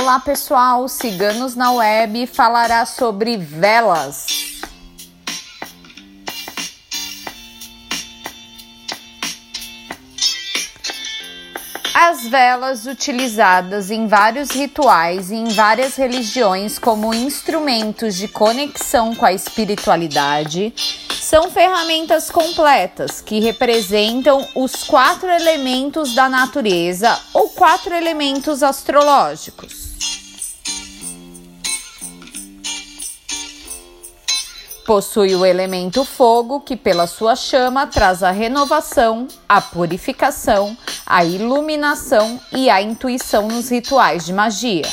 Olá pessoal, Ciganos na Web falará sobre velas. As velas utilizadas em vários rituais e em várias religiões como instrumentos de conexão com a espiritualidade são ferramentas completas que representam os quatro elementos da natureza ou quatro elementos astrológicos. Possui o elemento fogo, que pela sua chama traz a renovação, a purificação, a iluminação e a intuição nos rituais de magia.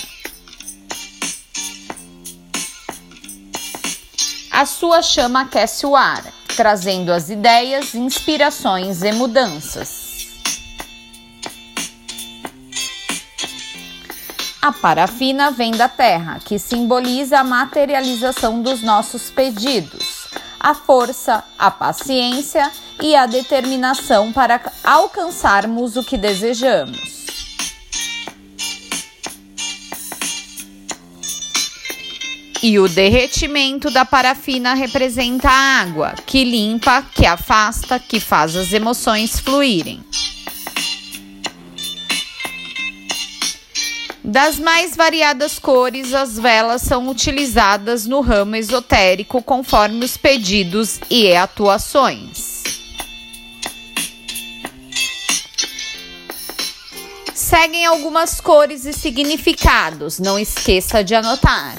A sua chama aquece o ar, trazendo as ideias, inspirações e mudanças. A parafina vem da terra, que simboliza a materialização dos nossos pedidos, a força, a paciência e a determinação para alcançarmos o que desejamos. E o derretimento da parafina representa a água, que limpa, que afasta, que faz as emoções fluírem. Das mais variadas cores, as velas são utilizadas no ramo esotérico conforme os pedidos e atuações. Seguem algumas cores e significados, não esqueça de anotar.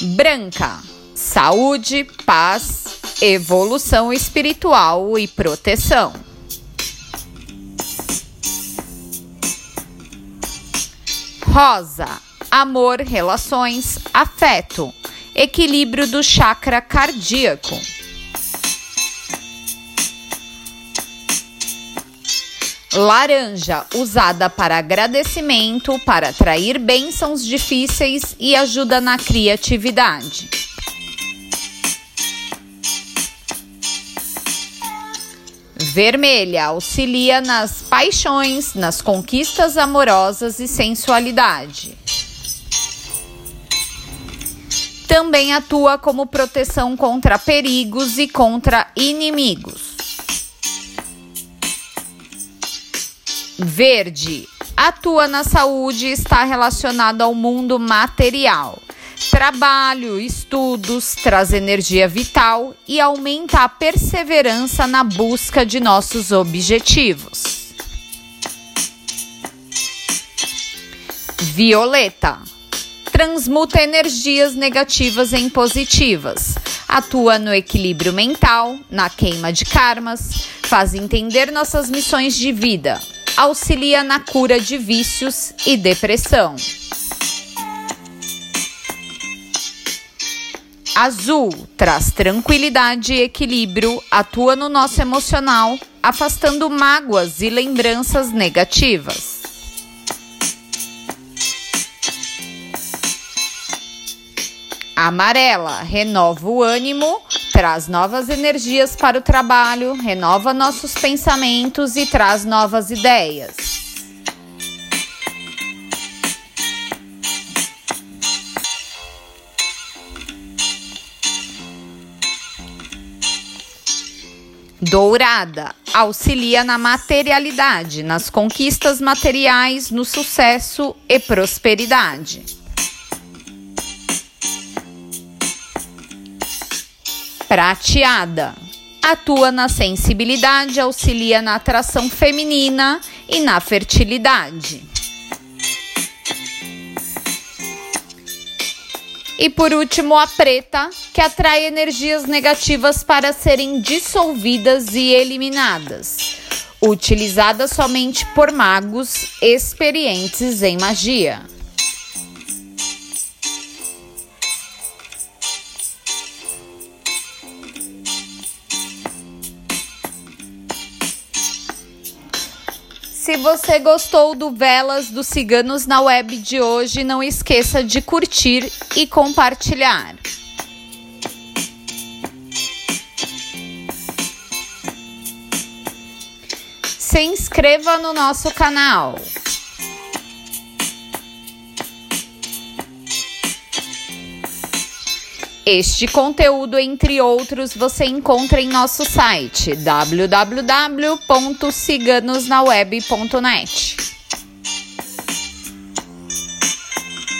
Branca, saúde, paz, evolução espiritual e proteção. Rosa, amor, relações, afeto, equilíbrio do chakra cardíaco. Laranja, usada para agradecimento, para atrair bênçãos difíceis e ajuda na criatividade. Vermelha auxilia nas paixões, nas conquistas amorosas e sensualidade. Também atua como proteção contra perigos e contra inimigos. Verde atua na saúde e está relacionado ao mundo material. Trabalho, estudos, traz energia vital e aumenta a perseverança na busca de nossos objetivos. Violeta transmuta energias negativas em positivas. Atua no equilíbrio mental, na queima de karmas, faz entender nossas missões de vida, auxilia na cura de vícios e depressão. Azul traz tranquilidade e equilíbrio, atua no nosso emocional, afastando mágoas e lembranças negativas. Amarela renova o ânimo, traz novas energias para o trabalho, renova nossos pensamentos e traz novas ideias. Dourada auxilia na materialidade, nas conquistas materiais, no sucesso e prosperidade. Prateada. Atua na sensibilidade, auxilia na atração feminina e na fertilidade. E por último, a preta, que atrai energias negativas para serem dissolvidas e eliminadas, utilizada somente por magos experientes em magia. Se você gostou do Velas dos Ciganos na Web de hoje, não esqueça de curtir e compartilhar. Se inscreva no nosso canal. Este conteúdo, entre outros, você encontra em nosso site www.ciganosnaweb.net.